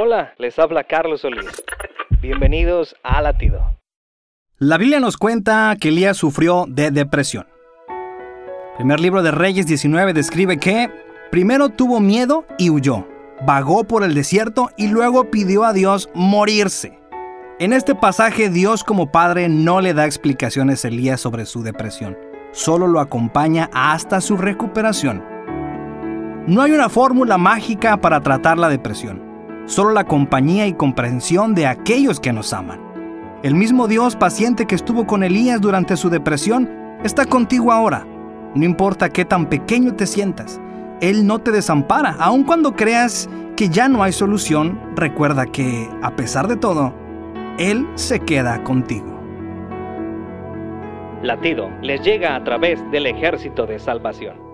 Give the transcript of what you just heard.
Hola, les habla Carlos Solís. Bienvenidos a Latido. La Biblia nos cuenta que Elías sufrió de depresión. primer libro de Reyes 19 describe que primero tuvo miedo y huyó, vagó por el desierto y luego pidió a Dios morirse. En este pasaje Dios como Padre no le da explicaciones a Elías sobre su depresión, solo lo acompaña hasta su recuperación. No hay una fórmula mágica para tratar la depresión, solo la compañía y comprensión de aquellos que nos aman. El mismo Dios paciente que estuvo con Elías durante su depresión está contigo ahora. No importa qué tan pequeño te sientas, Él no te desampara, aun cuando creas que ya no hay solución, recuerda que, a pesar de todo, Él se queda contigo. Latido les llega a través del ejército de salvación.